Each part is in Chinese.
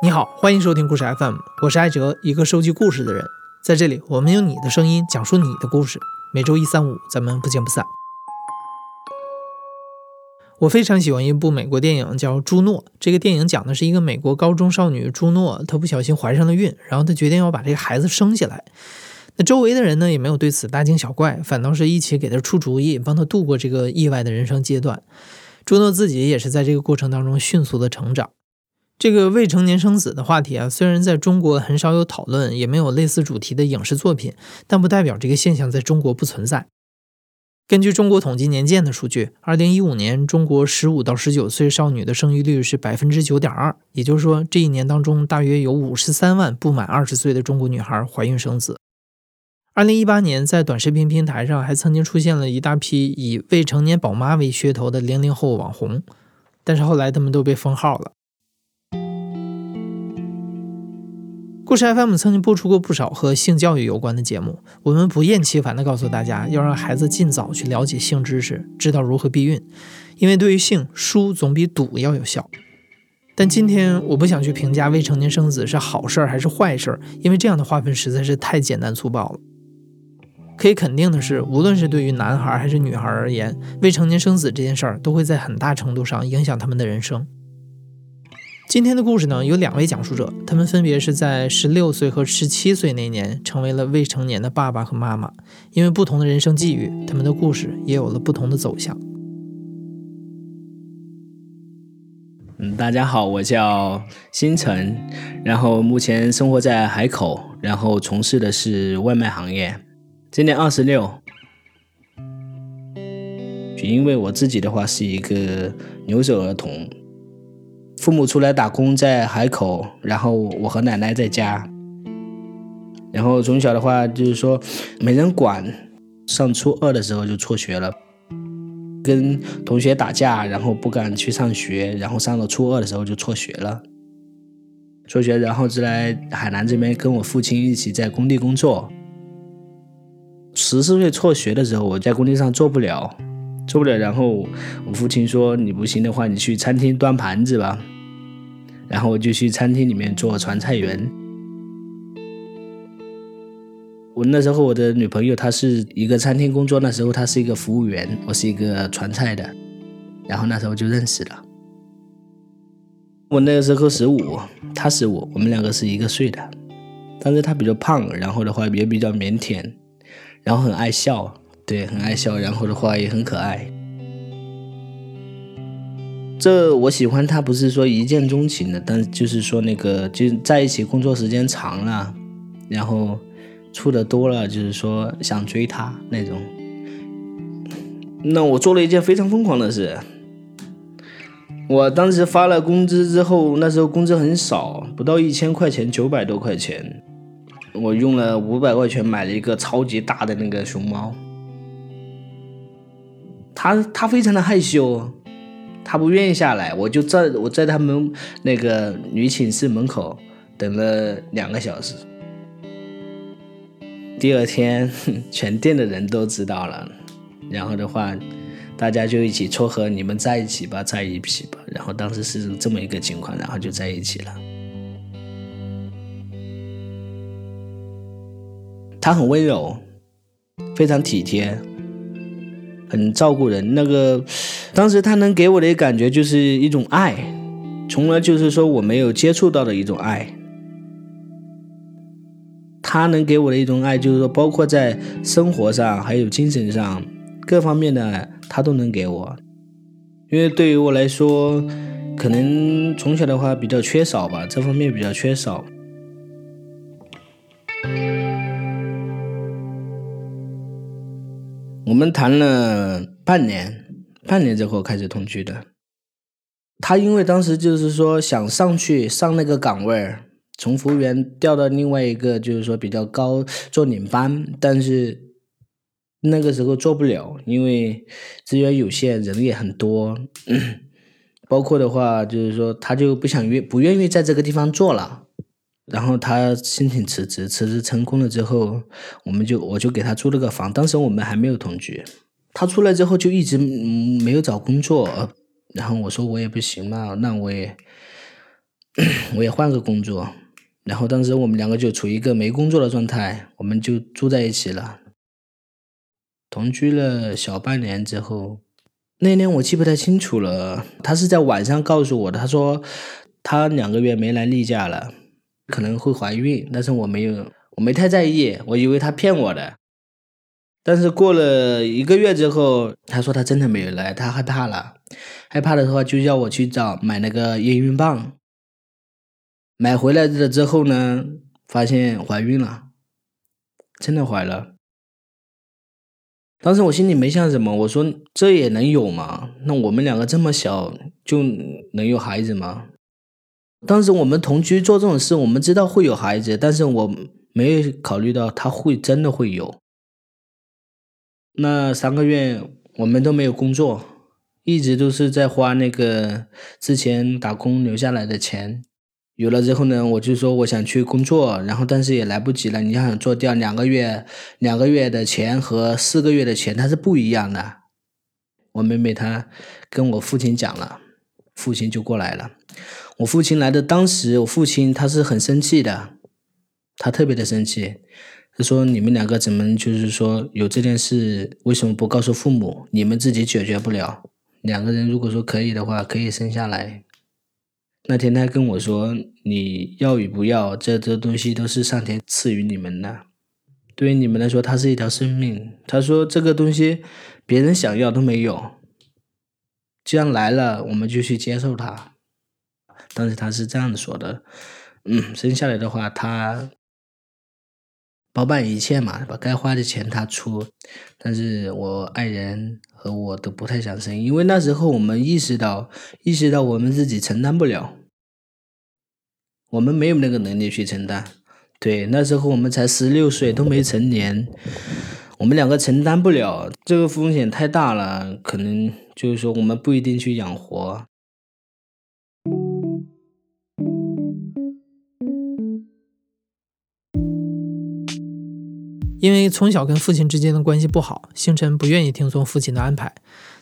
你好，欢迎收听故事 FM，我是艾哲，一个收集故事的人。在这里，我们用你的声音讲述你的故事。每周一、三、五，咱们不见不散。我非常喜欢一部美国电影，叫《朱诺》。这个电影讲的是一个美国高中少女朱诺，她不小心怀上了孕，然后她决定要把这个孩子生下来。那周围的人呢，也没有对此大惊小怪，反倒是一起给她出主意，帮她度过这个意外的人生阶段。朱诺自己也是在这个过程当中迅速的成长。这个未成年生子的话题啊，虽然在中国很少有讨论，也没有类似主题的影视作品，但不代表这个现象在中国不存在。根据中国统计年鉴的数据，二零一五年中国十五到十九岁少女的生育率是百分之九点二，也就是说，这一年当中大约有五十三万不满二十岁的中国女孩怀孕生子。二零一八年，在短视频平台上还曾经出现了一大批以未成年宝妈为噱头的零零后网红，但是后来他们都被封号了。故事 FM 曾经播出过不少和性教育有关的节目，我们不厌其烦地告诉大家，要让孩子尽早去了解性知识，知道如何避孕，因为对于性，输总比赌要有效。但今天我不想去评价未成年生子是好事儿还是坏事儿，因为这样的划分实在是太简单粗暴了。可以肯定的是，无论是对于男孩还是女孩而言，未成年生子这件事儿都会在很大程度上影响他们的人生。今天的故事呢，有两位讲述者，他们分别是在十六岁和十七岁那年成为了未成年的爸爸和妈妈。因为不同的人生际遇，他们的故事也有了不同的走向。嗯，大家好，我叫星辰，然后目前生活在海口，然后从事的是外卖行业，今年二十六。因为我自己的话是一个留守儿童。父母出来打工在海口，然后我和奶奶在家。然后从小的话就是说没人管，上初二的时候就辍学了，跟同学打架，然后不敢去上学，然后上了初二的时候就辍学了。辍学，然后就来海南这边跟我父亲一起在工地工作。十四岁辍学的时候，我在工地上做不了。做不了，然后我父亲说：“你不行的话，你去餐厅端盘子吧。”然后我就去餐厅里面做传菜员。我那时候我的女朋友她是一个餐厅工作，那时候她是一个服务员，我是一个传菜的。然后那时候就认识了。我那个时候十五，她十五，我们两个是一个岁的。但是她比较胖，然后的话也比较腼腆，然后很爱笑。对，很爱笑，然后的话也很可爱。这我喜欢他，不是说一见钟情的，但就是说那个就在一起工作时间长了，然后处的多了，就是说想追他那种。那我做了一件非常疯狂的事，我当时发了工资之后，那时候工资很少，不到一千块钱，九百多块钱，我用了五百块钱买了一个超级大的那个熊猫。他他非常的害羞，他不愿意下来，我就在我在他们那个女寝室门口等了两个小时。第二天，全店的人都知道了，然后的话，大家就一起撮合你们在一起吧，在一起吧。然后当时是这么一个情况，然后就在一起了。他很温柔，非常体贴。很照顾人，那个当时他能给我的感觉就是一种爱，从来就是说我没有接触到的一种爱。他能给我的一种爱，就是说包括在生活上还有精神上各方面的，他都能给我。因为对于我来说，可能从小的话比较缺少吧，这方面比较缺少。我们谈了半年，半年之后开始同居的。他因为当时就是说想上去上那个岗位，从服务员调到另外一个就是说比较高做领班，但是那个时候做不了，因为资源有限，人也很多，包括的话就是说他就不想愿不愿意在这个地方做了。然后他申请辞职，辞职成功了之后，我们就我就给他租了个房。当时我们还没有同居，他出来之后就一直没有找工作。然后我说我也不行嘛，那我也我也换个工作，然后当时我们两个就处于一个没工作的状态，我们就住在一起了。同居了小半年之后，那年我记不太清楚了，他是在晚上告诉我的，他说他两个月没来例假了，可能会怀孕，但是我没有，我没太在意，我以为他骗我的。但是过了一个月之后，他说他真的没有来，他害怕了，害怕的话就叫我去找买那个验孕棒。买回来了之后呢，发现怀孕了，真的怀了。当时我心里没想什么，我说这也能有吗？那我们两个这么小就能有孩子吗？当时我们同居做这种事，我们知道会有孩子，但是我没有考虑到他会真的会有。那三个月我们都没有工作，一直都是在花那个之前打工留下来的钱。有了之后呢，我就说我想去工作，然后但是也来不及了。你要想做掉两个月，两个月的钱和四个月的钱它是不一样的。我妹妹她跟我父亲讲了，父亲就过来了。我父亲来的当时，我父亲他是很生气的，他特别的生气。他说：“你们两个怎么就是说有这件事，为什么不告诉父母？你们自己解决不了。两个人如果说可以的话，可以生下来。”那天他跟我说：“你要与不要，这这东西都是上天赐予你们的。对于你们来说，它是一条生命。”他说：“这个东西别人想要都没有，既然来了，我们就去接受它。”当时他是这样子说的：“嗯，生下来的话，他。”包办一切嘛，把该花的钱他出，但是我爱人和我都不太想生，因为那时候我们意识到，意识到我们自己承担不了，我们没有那个能力去承担。对，那时候我们才十六岁，都没成年，我们两个承担不了，这个风险太大了，可能就是说我们不一定去养活。因为从小跟父亲之间的关系不好，星辰不愿意听从父亲的安排。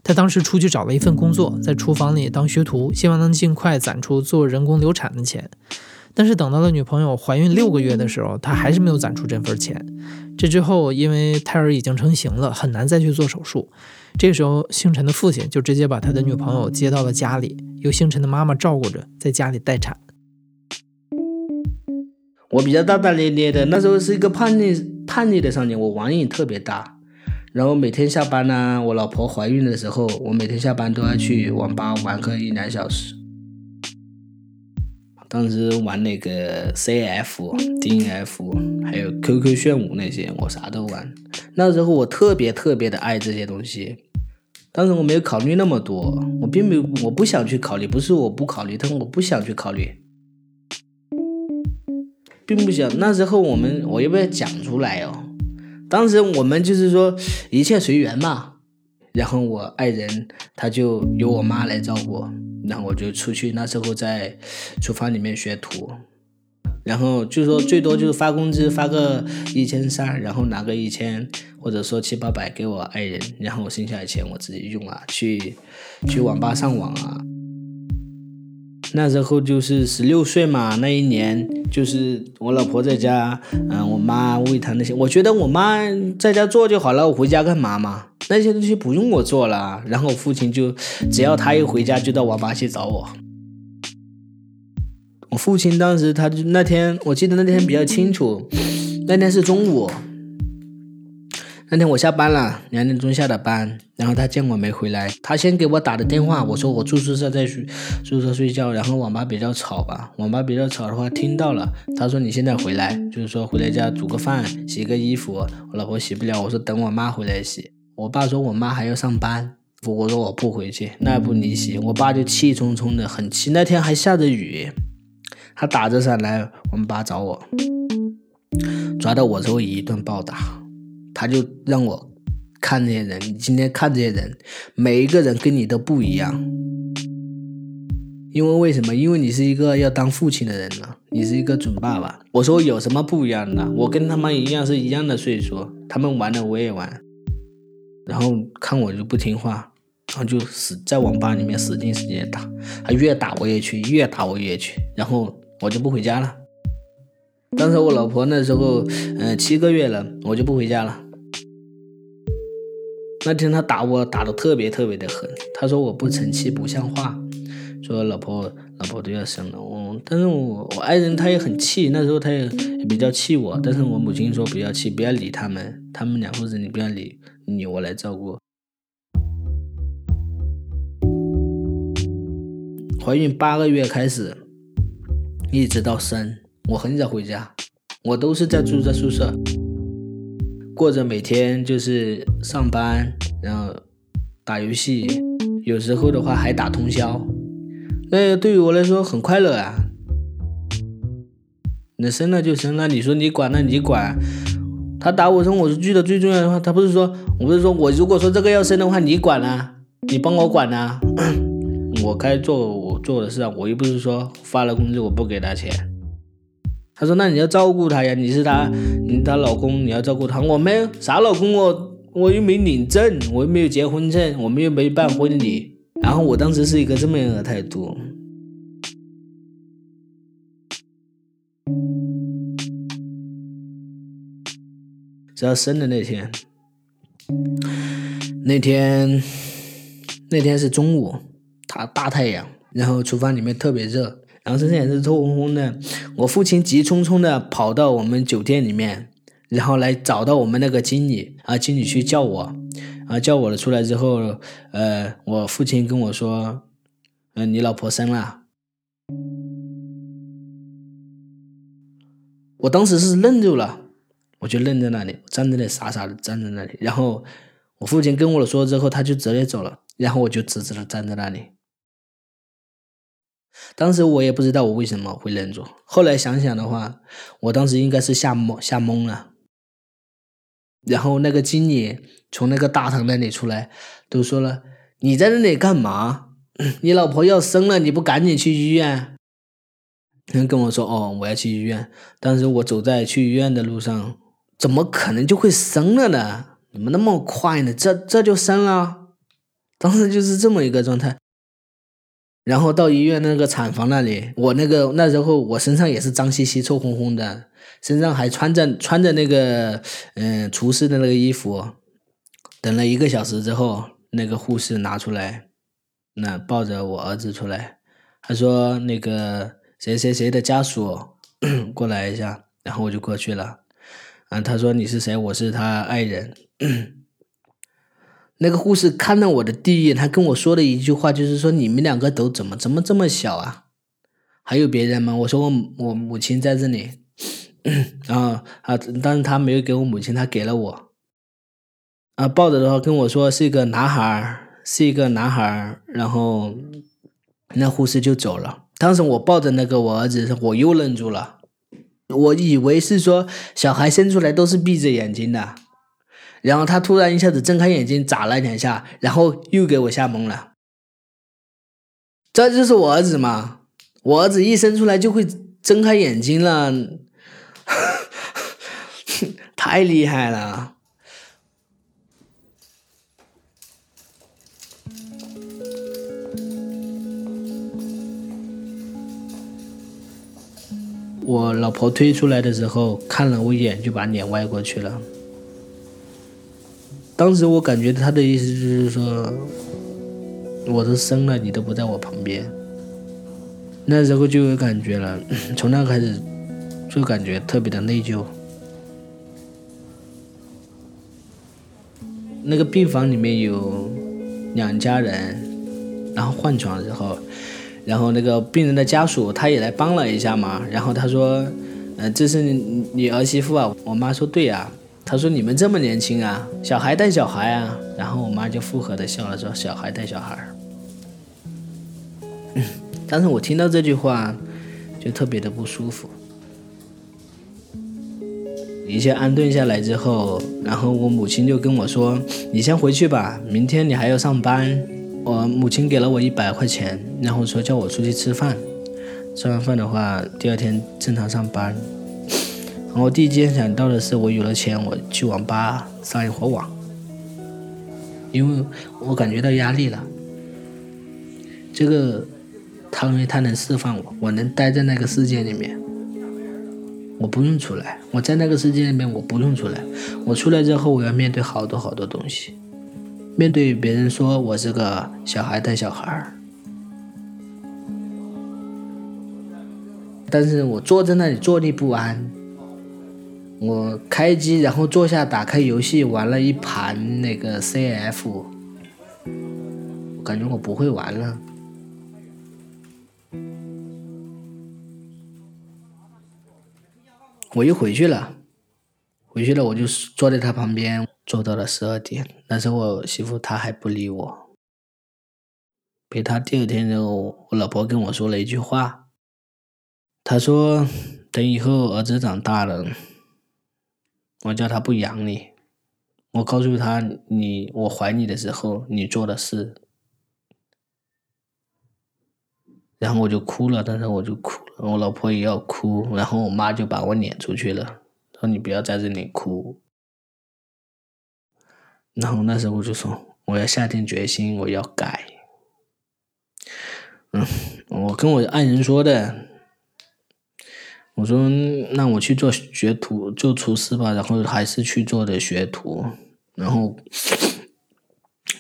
他当时出去找了一份工作，在厨房里当学徒，希望能尽快攒出做人工流产的钱。但是等到了女朋友怀孕六个月的时候，他还是没有攒出这份钱。这之后，因为胎儿已经成型了，很难再去做手术。这时候，星辰的父亲就直接把他的女朋友接到了家里，由星辰的妈妈照顾着，在家里待产。我比较大大咧咧的，那时候是一个叛逆。叛逆的少年，我网瘾特别大，然后每天下班呢，我老婆怀孕的时候，我每天下班都要去网吧玩个一两小时。当时玩那个 CF、DNF，还有 QQ 炫舞那些，我啥都玩。那时候我特别特别的爱这些东西，当时我没有考虑那么多，我并没有，我不想去考虑，不是我不考虑，但我不想去考虑。并不想那时候我们我要不要讲出来哦？当时我们就是说一切随缘嘛。然后我爱人他就由我妈来照顾，然后我就出去那时候在厨房里面学徒，然后就说最多就是发工资发个一千三，然后拿个一千或者说七八百给我爱人，然后剩下的钱我自己用啊，去去网吧上网啊。那时候就是十六岁嘛，那一年就是我老婆在家，嗯，我妈喂她那些，我觉得我妈在家做就好了，我回家干嘛嘛？那些东西不用我做了。然后我父亲就只要他一回家就到网吧去找我。我父亲当时他就那天我记得那天比较清楚，那天是中午。那天我下班了，两点钟下的班，然后他见我没回来，他先给我打的电话，我说我住宿舍在宿宿舍睡觉，然后网吧比较吵吧，网吧比较吵的话听到了，他说你现在回来，就是说回来家煮个饭，洗个衣服，我老婆洗不了，我说等我妈回来洗，我爸说我妈还要上班，我说我不回去，那不你洗，我爸就气冲冲的很气，那天还下着雨，他打着伞来我们爸找我，抓到我之后一顿暴打。他就让我看这些人，你今天看这些人，每一个人跟你都不一样，因为为什么？因为你是一个要当父亲的人了，你是一个准爸爸。我说有什么不一样的？我跟他们一样是一样的岁数，他们玩的我也玩，然后看我就不听话，然后就死在网吧里面使劲使劲打，他越打我也去，越打我也去，然后我就不回家了。当时我老婆那时候，嗯、七个月了，我就不回家了。那天他打我打得特别特别的狠，他说我不成器不像话，说老婆老婆都要生了，我但是我我爱人他也很气，那时候他也也比较气我，但是我母亲说不要气，不要理他们，他们两父子你不要理，你我来照顾。怀孕八个月开始，一直到生，我很少回家，我都是在住在宿舍，过着每天就是上班，然后打游戏，有时候的话还打通宵，那对于我来说很快乐啊。那生了就生了，你说你管那你管，他打我生，我是记得最重要的话，他不是说我不是说我如果说这个要生的话，你管啊，你帮我管啊，我该做我做的事啊，我又不是说发了工资我不给他钱。他说那你要照顾他呀，你是他你她老公，你要照顾他。我没啥老公，我我又没领证，我又没有结婚证，我们又没办婚礼。然后我当时是一个这么样的态度。只要生的那天，那天那天是中午，大大太阳，然后厨房里面特别热，然后身上也是臭烘烘的。我父亲急匆匆的跑到我们酒店里面，然后来找到我们那个经理，啊，经理去叫我，啊，叫我了出来之后，呃，我父亲跟我说，嗯、你老婆生了。我当时是愣住了。我就愣在那里，站在那里傻傻的站在那里。然后我父亲跟我说之后，他就直接走了。然后我就直直的站在那里。当时我也不知道我为什么会愣住。后来想想的话，我当时应该是吓懵吓懵了。然后那个经理从那个大堂那里出来，都说了：“你在那里干嘛？你老婆要生了，你不赶紧去医院？”人跟我说：“哦，我要去医院。”当时我走在去医院的路上。怎么可能就会生了呢？怎么那么快呢？这这就生了，当时就是这么一个状态。然后到医院那个产房那里，我那个那时候我身上也是脏兮兮、臭烘烘的，身上还穿着穿着那个嗯厨师的那个衣服。等了一个小时之后，那个护士拿出来，那抱着我儿子出来，他说那个谁谁谁的家属 过来一下，然后我就过去了。啊，他说你是谁？我是他爱人。那个护士看到我的第一眼，他跟我说的一句话就是说：“你们两个都怎么怎么这么小啊？还有别人吗？”我说我我母亲在这里。然 后啊！但是他没有给我母亲，他给了我。啊，抱着的话跟我说是一个男孩，是一个男孩。然后那护士就走了。当时我抱着那个我儿子，我又愣住了。我以为是说小孩生出来都是闭着眼睛的，然后他突然一下子睁开眼睛眨了两下，然后又给我吓懵了。这就是我儿子嘛？我儿子一生出来就会睁开眼睛了，太厉害了。我老婆推出来的时候，看了我一眼，就把脸歪过去了。当时我感觉他的意思就是说，我都生了，你都不在我旁边。那时候就有感觉了，从那开始就感觉特别的内疚。那个病房里面有两家人，然后换床之后。然后那个病人的家属他也来帮了一下嘛，然后他说，嗯，这是你儿媳妇啊？我妈说对啊，他说你们这么年轻啊，小孩带小孩啊，然后我妈就附和的笑了，说小孩带小孩。但是我听到这句话就特别的不舒服。一切安顿下来之后，然后我母亲就跟我说，你先回去吧，明天你还要上班。我母亲给了我一百块钱，然后说叫我出去吃饭，吃完饭的话，第二天正常上班。然后第一件想到的是，我有了钱，我去网吧上一会儿网。因为我感觉到压力了。这个，他认为他能释放我，我能待在那个世界里面，我不用出来。我在那个世界里面，我不用出来。我出来之后，我要面对好多好多东西，面对别人说我是个小孩带小孩儿，但是我坐在那里坐立不安。我开机，然后坐下，打开游戏，玩了一盘那个 CF，我感觉我不会玩了。我又回去了，回去了，我就坐在他旁边，坐到了十二点。那时候我媳妇她还不理我，陪他第二天，然后我老婆跟我说了一句话，她说：“等以后儿子长大了。”我叫他不养你，我告诉他你我怀你的时候你做的事，然后我就哭了，当时我就哭了，我老婆也要哭，然后我妈就把我撵出去了，说你不要在这里哭。然后那时候我就说我要下定决心我要改，嗯，我跟我爱人说的。我说：“那我去做学徒，做厨师吧。”然后还是去做的学徒。然后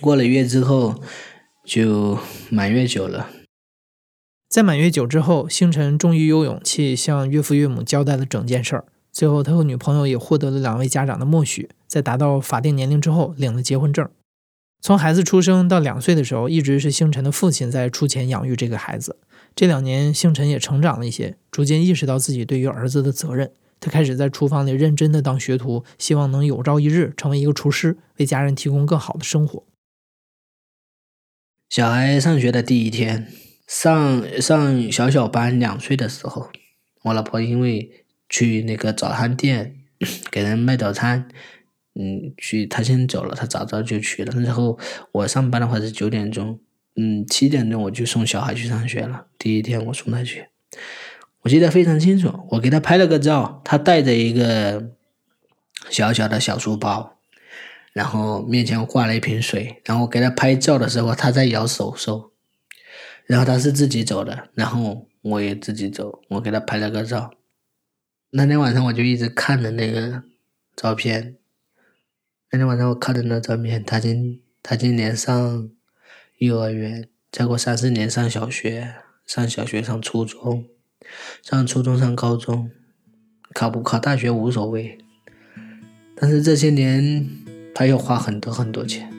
过了月之后，就满月酒了。在满月酒之后，星辰终于有勇气向岳父岳母交代了整件事儿。最后，他和女朋友也获得了两位家长的默许，在达到法定年龄之后，领了结婚证。从孩子出生到两岁的时候，一直是星辰的父亲在出钱养育这个孩子。这两年，星辰也成长了一些，逐渐意识到自己对于儿子的责任。他开始在厨房里认真的当学徒，希望能有朝一日成为一个厨师，为家人提供更好的生活。小孩上学的第一天，上上小小班，两岁的时候，我老婆因为去那个早餐店给人卖早餐，嗯，去她先走了，她早早就去了。然后我上班的话是九点钟。嗯，七点钟我就送小孩去上学了。第一天我送他去，我记得非常清楚。我给他拍了个照，他带着一个小小的小书包，然后面前挂了一瓶水。然后我给他拍照的时候，他在摇手手。然后他是自己走的，然后我也自己走。我给他拍了个照。那天晚上我就一直看着那个照片。那天晚上我看着那照片，他今他今年上。幼儿园，再过三四年上小学，上小学上初中，上初中上高中，考不考大学无所谓，但是这些年他要花很多很多钱。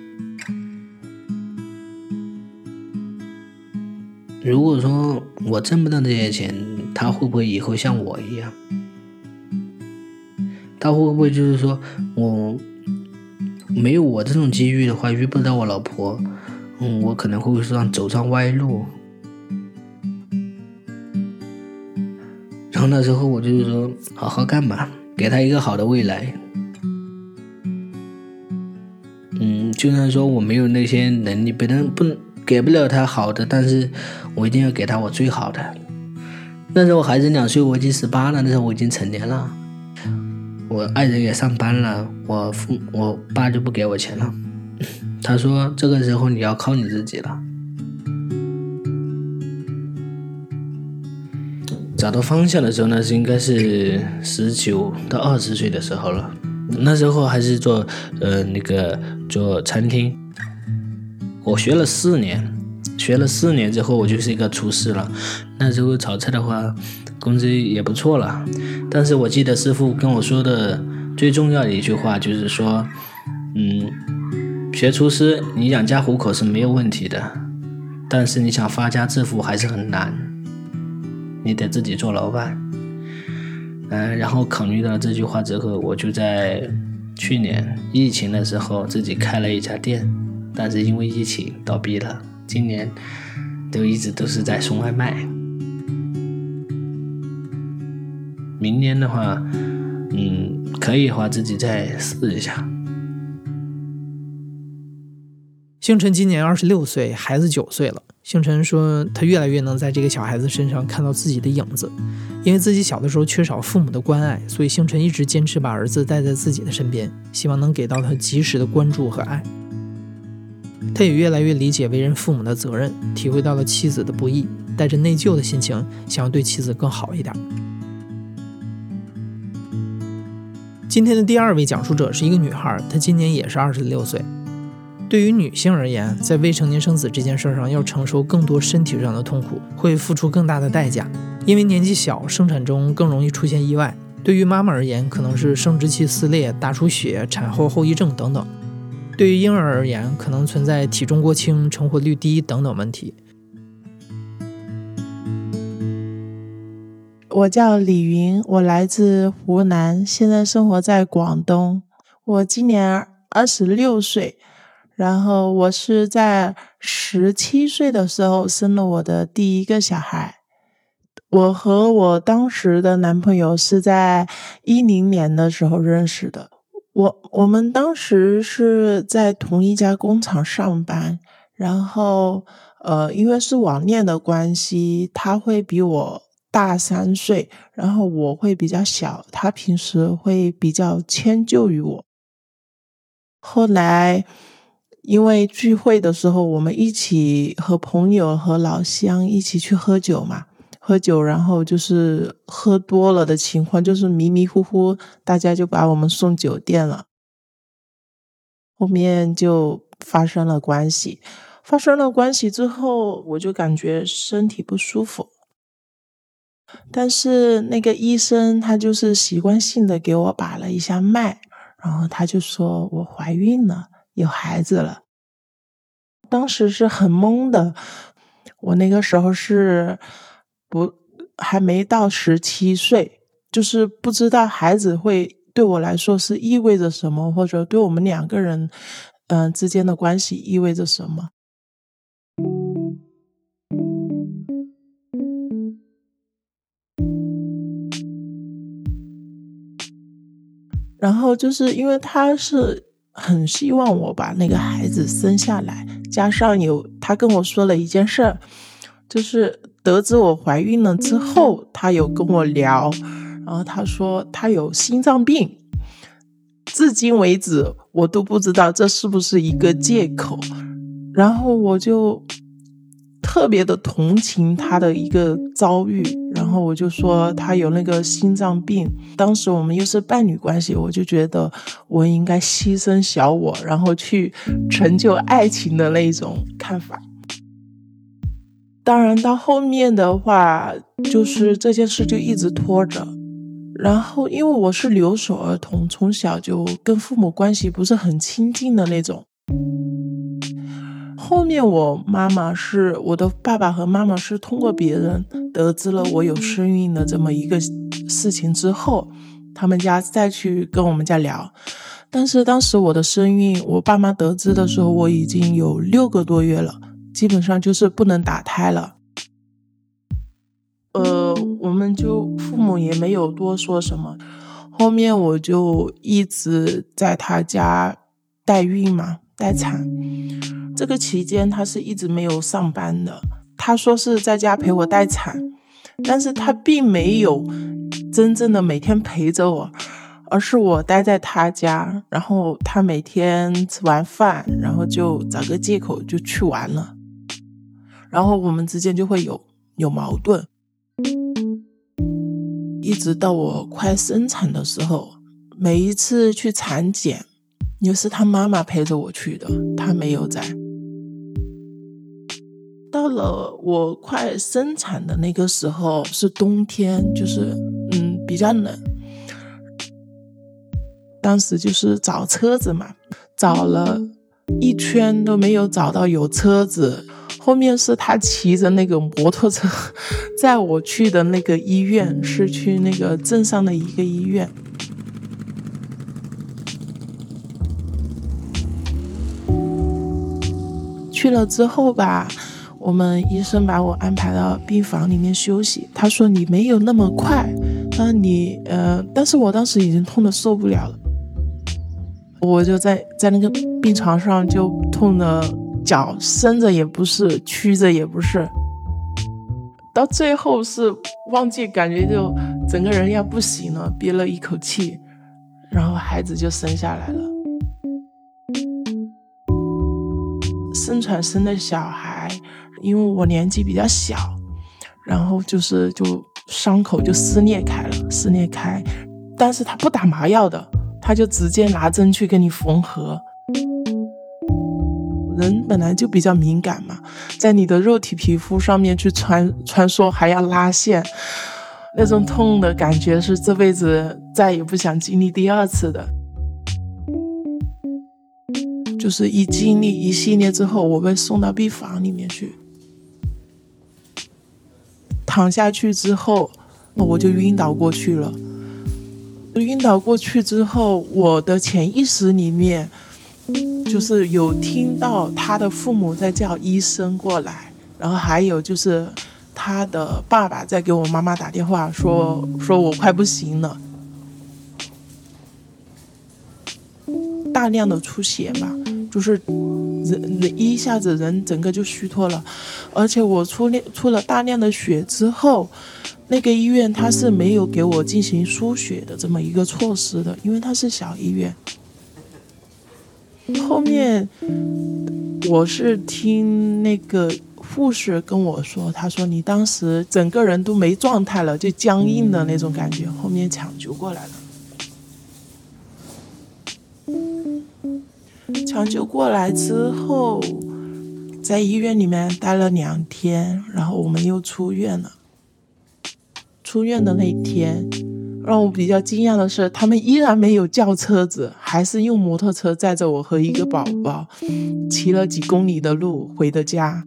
如果说我挣不到这些钱，他会不会以后像我一样？他会不会就是说我没有我这种机遇的话，遇不到我老婆？嗯，我可能会上走上歪路，然后那时候我就是说，好好干吧，给他一个好的未来。嗯，就算说我没有那些能力，不能不给不了他好的，但是我一定要给他我最好的。那时候孩子两岁，我已经十八了，那时候我已经成年了，我爱人也上班了，我父我爸就不给我钱了。他说：“这个时候你要靠你自己了。找到方向的时候呢，是应该是十九到二十岁的时候了。那时候还是做呃那个做餐厅。我学了四年，学了四年之后，我就是一个厨师了。那时候炒菜的话，工资也不错了。但是我记得师傅跟我说的最重要的一句话就是说，嗯。”学厨师，你养家糊口是没有问题的，但是你想发家致富还是很难，你得自己做老板。嗯，然后考虑到这句话之后，我就在去年疫情的时候自己开了一家店，但是因为疫情倒闭了。今年都一直都是在送外卖。明年的话，嗯，可以的话自己再试一下。星辰今年二十六岁，孩子九岁了。星辰说，他越来越能在这个小孩子身上看到自己的影子。因为自己小的时候缺少父母的关爱，所以星辰一直坚持把儿子带在自己的身边，希望能给到他及时的关注和爱。他也越来越理解为人父母的责任，体会到了妻子的不易，带着内疚的心情，想要对妻子更好一点。今天的第二位讲述者是一个女孩，她今年也是二十六岁。对于女性而言，在未成年生子这件事上，要承受更多身体上的痛苦，会付出更大的代价。因为年纪小，生产中更容易出现意外。对于妈妈而言，可能是生殖器撕裂、大出血、产后后遗症等等；对于婴儿而言，可能存在体重过轻、成活率低等等问题。我叫李云，我来自湖南，现在生活在广东。我今年二十六岁。然后我是在十七岁的时候生了我的第一个小孩。我和我当时的男朋友是在一零年的时候认识的。我我们当时是在同一家工厂上班。然后呃，因为是网恋的关系，他会比我大三岁，然后我会比较小，他平时会比较迁就于我。后来。因为聚会的时候，我们一起和朋友和老乡一起去喝酒嘛，喝酒，然后就是喝多了的情况，就是迷迷糊糊，大家就把我们送酒店了。后面就发生了关系，发生了关系之后，我就感觉身体不舒服，但是那个医生他就是习惯性的给我把了一下脉，然后他就说我怀孕了。有孩子了，当时是很懵的。我那个时候是不还没到十七岁，就是不知道孩子会对我来说是意味着什么，或者对我们两个人嗯之间的关系意味着什么。然后就是因为他是。很希望我把那个孩子生下来，加上有他跟我说了一件事儿，就是得知我怀孕了之后，他有跟我聊，然后他说他有心脏病，至今为止我都不知道这是不是一个借口，然后我就。特别的同情他的一个遭遇，然后我就说他有那个心脏病。当时我们又是伴侣关系，我就觉得我应该牺牲小我，然后去成就爱情的那一种看法。当然到后面的话，就是这件事就一直拖着。然后因为我是留守儿童，从小就跟父母关系不是很亲近的那种。后面我妈妈是我的爸爸和妈妈是通过别人得知了我有身孕的这么一个事情之后，他们家再去跟我们家聊。但是当时我的身孕，我爸妈得知的时候，我已经有六个多月了，基本上就是不能打胎了。呃，我们就父母也没有多说什么。后面我就一直在他家代孕嘛，待产。这个期间，他是一直没有上班的。他说是在家陪我待产，但是他并没有真正的每天陪着我，而是我待在他家，然后他每天吃完饭，然后就找个借口就去玩了，然后我们之间就会有有矛盾，一直到我快生产的时候，每一次去产检，又是他妈妈陪着我去的，他没有在。到了我快生产的那个时候是冬天，就是嗯比较冷。当时就是找车子嘛，找了一圈都没有找到有车子。后面是他骑着那个摩托车载我去的那个医院，是去那个镇上的一个医院。去了之后吧。我们医生把我安排到病房里面休息。他说：“你没有那么快，那你呃……但是我当时已经痛的受不了了，我就在在那个病床上就痛的脚伸着也不是，屈着也不是，到最后是忘记感觉就整个人要不行了，憋了一口气，然后孩子就生下来了。生产生的小孩，因为我年纪比较小，然后就是就伤口就撕裂开了，撕裂开，但是他不打麻药的，他就直接拿针去给你缝合。人本来就比较敏感嘛，在你的肉体皮肤上面去穿穿梭，还要拉线，那种痛的感觉是这辈子再也不想经历第二次的。就是一经历一系列之后，我被送到病房里面去，躺下去之后，我就晕倒过去了。晕倒过去之后，我的潜意识里面。就是有听到他的父母在叫医生过来，然后还有就是他的爸爸在给我妈妈打电话，说说我快不行了，大量的出血嘛，就是人一下子人整个就虚脱了，而且我出出了大量的血之后，那个医院他是没有给我进行输血的这么一个措施的，因为他是小医院。后面我是听那个护士跟我说，他说你当时整个人都没状态了，就僵硬的那种感觉。后面抢救过来了，抢救过来之后，在医院里面待了两天，然后我们又出院了。出院的那一天。让我比较惊讶的是，他们依然没有叫车子，还是用摩托车载着我和一个宝宝，骑了几公里的路回的家。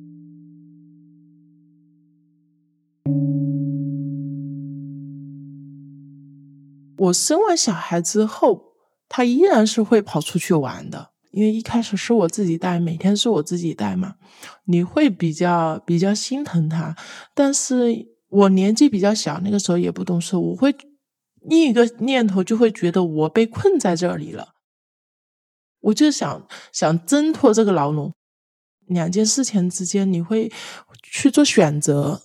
我生完小孩之后，他依然是会跑出去玩的，因为一开始是我自己带，每天是我自己带嘛，你会比较比较心疼他。但是我年纪比较小，那个时候也不懂事，我会。另一个念头就会觉得我被困在这里了，我就想想挣脱这个牢笼。两件事情之间，你会去做选择，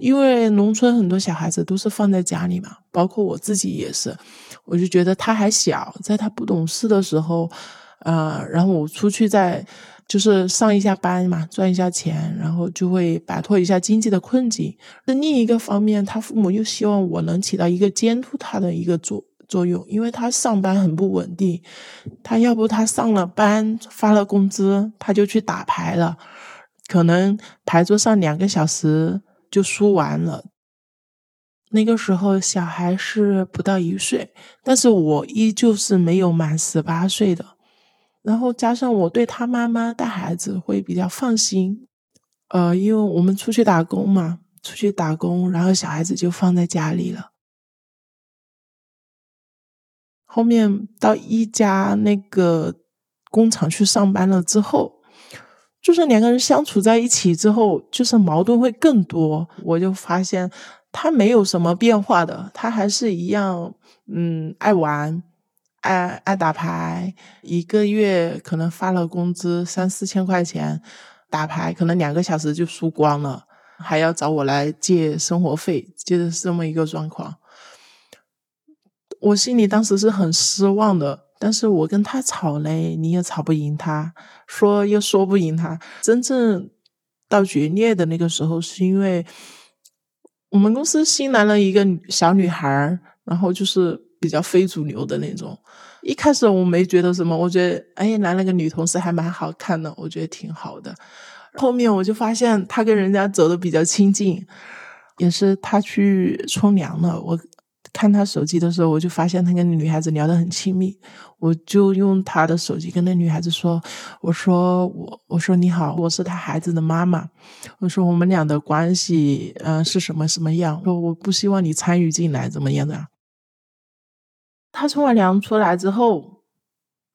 因为农村很多小孩子都是放在家里嘛，包括我自己也是。我就觉得他还小，在他不懂事的时候，呃，然后我出去在。就是上一下班嘛，赚一下钱，然后就会摆脱一下经济的困境。那另一个方面，他父母又希望我能起到一个监督他的一个作作用，因为他上班很不稳定。他要不他上了班发了工资，他就去打牌了，可能牌桌上两个小时就输完了。那个时候小孩是不到一岁，但是我依旧是没有满十八岁的。然后加上我对他妈妈带孩子会比较放心，呃，因为我们出去打工嘛，出去打工，然后小孩子就放在家里了。后面到一家那个工厂去上班了之后，就是两个人相处在一起之后，就是矛盾会更多。我就发现他没有什么变化的，他还是一样，嗯，爱玩。爱爱打牌，一个月可能发了工资三四千块钱，打牌可能两个小时就输光了，还要找我来借生活费，就是这么一个状况。我心里当时是很失望的，但是我跟他吵嘞，你也吵不赢他，说又说不赢他。真正到决裂的那个时候，是因为我们公司新来了一个小女孩儿，然后就是。比较非主流的那种，一开始我没觉得什么，我觉得哎，来了个女同事还蛮好看的，我觉得挺好的。后面我就发现他跟人家走的比较亲近，也是他去冲凉了。我看他手机的时候，我就发现他跟女孩子聊得很亲密。我就用他的手机跟那女孩子说：“我说我我说你好，我是他孩子的妈妈。我说我们俩的关系嗯是什么什么样？说我不希望你参与进来，怎么样的？”他冲完凉出来之后，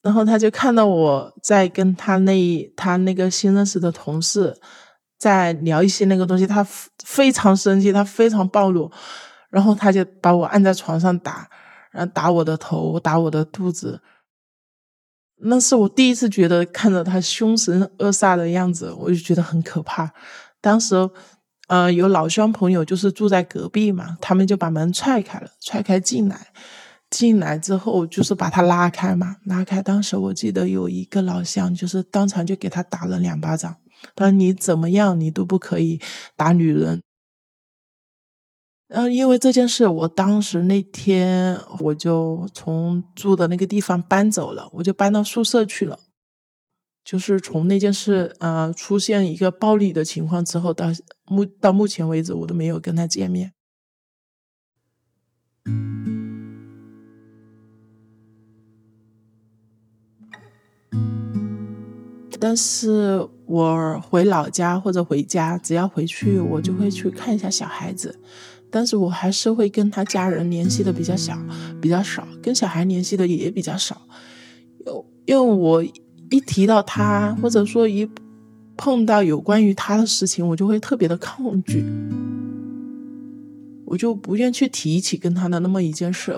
然后他就看到我在跟他那他那个新认识的同事在聊一些那个东西，他非常生气，他非常暴怒，然后他就把我按在床上打，然后打我的头，打我的肚子。那是我第一次觉得看着他凶神恶煞的样子，我就觉得很可怕。当时，呃，有老乡朋友就是住在隔壁嘛，他们就把门踹开了，踹开进来。进来之后，就是把他拉开嘛，拉开。当时我记得有一个老乡，就是当场就给他打了两巴掌，他说：“你怎么样，你都不可以打女人。”嗯，因为这件事，我当时那天我就从住的那个地方搬走了，我就搬到宿舍去了。就是从那件事，呃，出现一个暴力的情况之后，到目到目前为止，我都没有跟他见面。但是我回老家或者回家，只要回去，我就会去看一下小孩子。但是我还是会跟他家人联系的比较小，比较少，跟小孩联系的也比较少。有，因为我一提到他，或者说一碰到有关于他的事情，我就会特别的抗拒，我就不愿去提起跟他的那么一件事。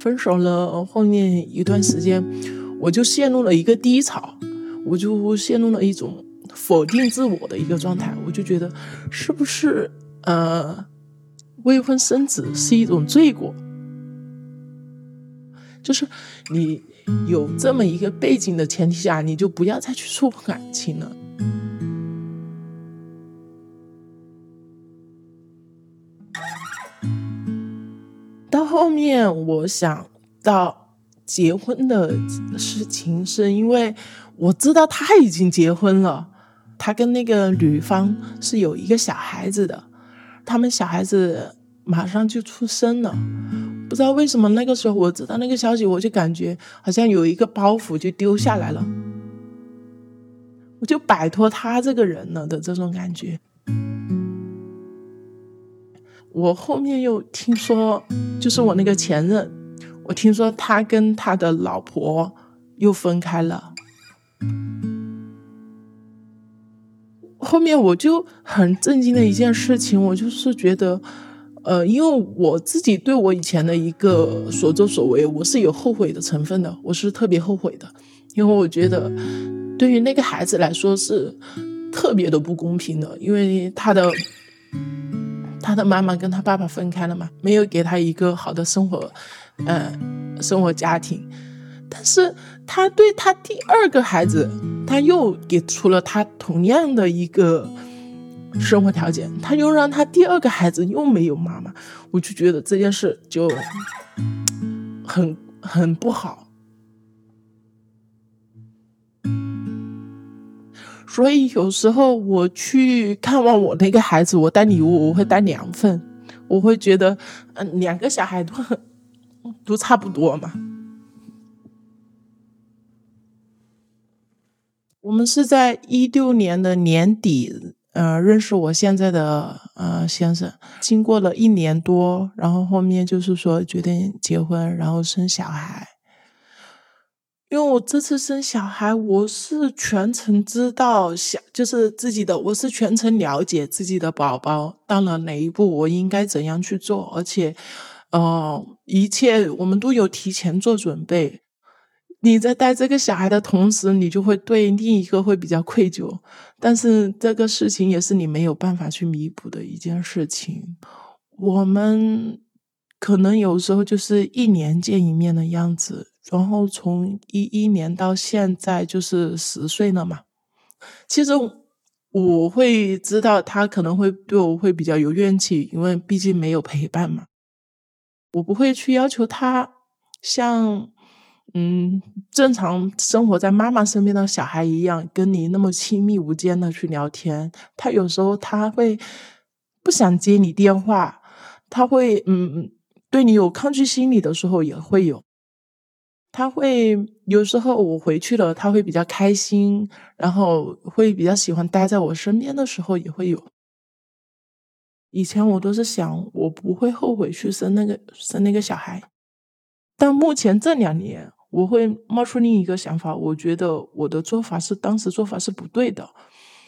分手了后面一段时间，我就陷入了一个低潮，我就陷入了一种。否定自我的一个状态，我就觉得是不是呃未婚生子是一种罪过？就是你有这么一个背景的前提下，你就不要再去触碰感情了。到后面，我想到结婚的事情，是因为我知道他已经结婚了。他跟那个女方是有一个小孩子的，他们小孩子马上就出生了，不知道为什么那个时候我知道那个消息，我就感觉好像有一个包袱就丢下来了，我就摆脱他这个人了的这种感觉。我后面又听说，就是我那个前任，我听说他跟他的老婆又分开了。后面我就很震惊的一件事情，我就是觉得，呃，因为我自己对我以前的一个所作所为，我是有后悔的成分的，我是特别后悔的，因为我觉得对于那个孩子来说是特别的不公平的，因为他的他的妈妈跟他爸爸分开了嘛，没有给他一个好的生活，嗯，生活家庭。但是他对他第二个孩子，他又给出了他同样的一个生活条件，他又让他第二个孩子又没有妈妈，我就觉得这件事就很很不好。所以有时候我去看望我那个孩子，我带礼物我会带两份，我会觉得，嗯，两个小孩都 都差不多嘛。我们是在一六年的年底，呃，认识我现在的呃先生。经过了一年多，然后后面就是说决定结婚，然后生小孩。因为我这次生小孩，我是全程知道小，就是自己的，我是全程了解自己的宝宝到了哪一步，我应该怎样去做，而且，呃，一切我们都有提前做准备。你在带这个小孩的同时，你就会对另一个会比较愧疚，但是这个事情也是你没有办法去弥补的一件事情。我们可能有时候就是一年见一面的样子，然后从一一年到现在就是十岁了嘛。其实我会知道他可能会对我会比较有怨气，因为毕竟没有陪伴嘛。我不会去要求他像。嗯，正常生活在妈妈身边的小孩一样，跟你那么亲密无间的去聊天。他有时候他会不想接你电话，他会嗯对你有抗拒心理的时候也会有。他会有时候我回去了，他会比较开心，然后会比较喜欢待在我身边的时候也会有。以前我都是想，我不会后悔去生那个生那个小孩，但目前这两年。我会冒出另一个想法，我觉得我的做法是当时做法是不对的。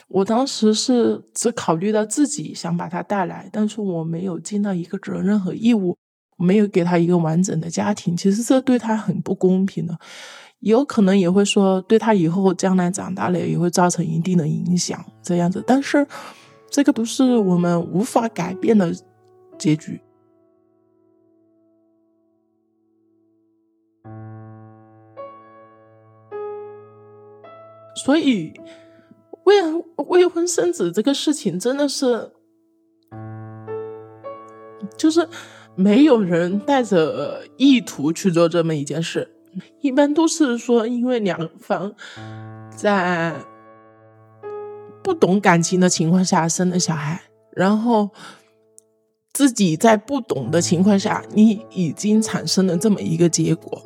我当时是只考虑到自己想把他带来，但是我没有尽到一个责任和义务，没有给他一个完整的家庭。其实这对他很不公平的，有可能也会说对他以后将来长大了也会造成一定的影响。这样子，但是这个不是我们无法改变的结局。所以未未婚生子这个事情真的是，就是没有人带着意图去做这么一件事，一般都是说因为两方在不懂感情的情况下生的小孩，然后。自己在不懂的情况下，你已经产生了这么一个结果，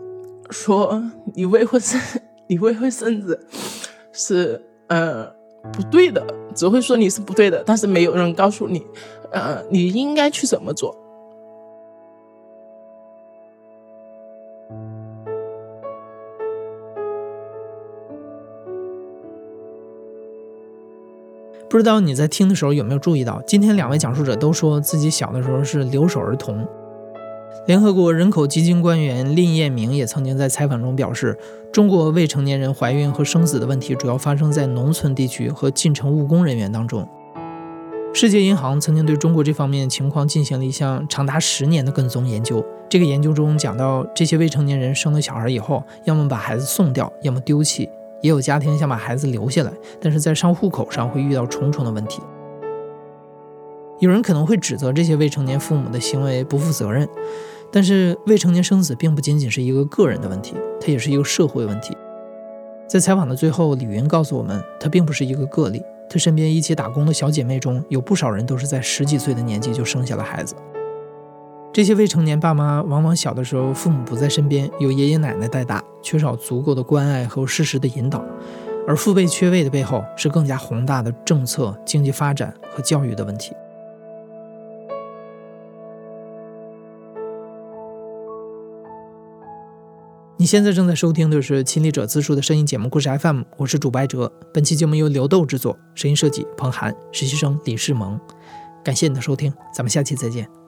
说你未婚生，你未婚生子是呃不对的，只会说你是不对的，但是没有人告诉你，呃你应该去怎么做。不知道你在听的时候有没有注意到，今天两位讲述者都说自己小的时候是留守儿童。联合国人口基金官员林彦明也曾经在采访中表示，中国未成年人怀孕和生子的问题主要发生在农村地区和进城务工人员当中。世界银行曾经对中国这方面情况进行了一项长达十年的跟踪研究。这个研究中讲到，这些未成年人生了小孩以后，要么把孩子送掉，要么丢弃。也有家庭想把孩子留下来，但是在上户口上会遇到重重的问题。有人可能会指责这些未成年父母的行为不负责任，但是未成年生子并不仅仅是一个个人的问题，它也是一个社会问题。在采访的最后，李云告诉我们，她并不是一个个例，她身边一起打工的小姐妹中有不少人都是在十几岁的年纪就生下了孩子。这些未成年爸妈往往小的时候父母不在身边，由爷爷奶奶带大，缺少足够的关爱和适时的引导，而父辈缺位的背后是更加宏大的政策、经济发展和教育的问题。你现在正在收听的是亲历者自述的声音节目故事 FM，我是主白哲。本期节目由刘豆制作，声音设计彭涵，实习生李世萌。感谢你的收听，咱们下期再见。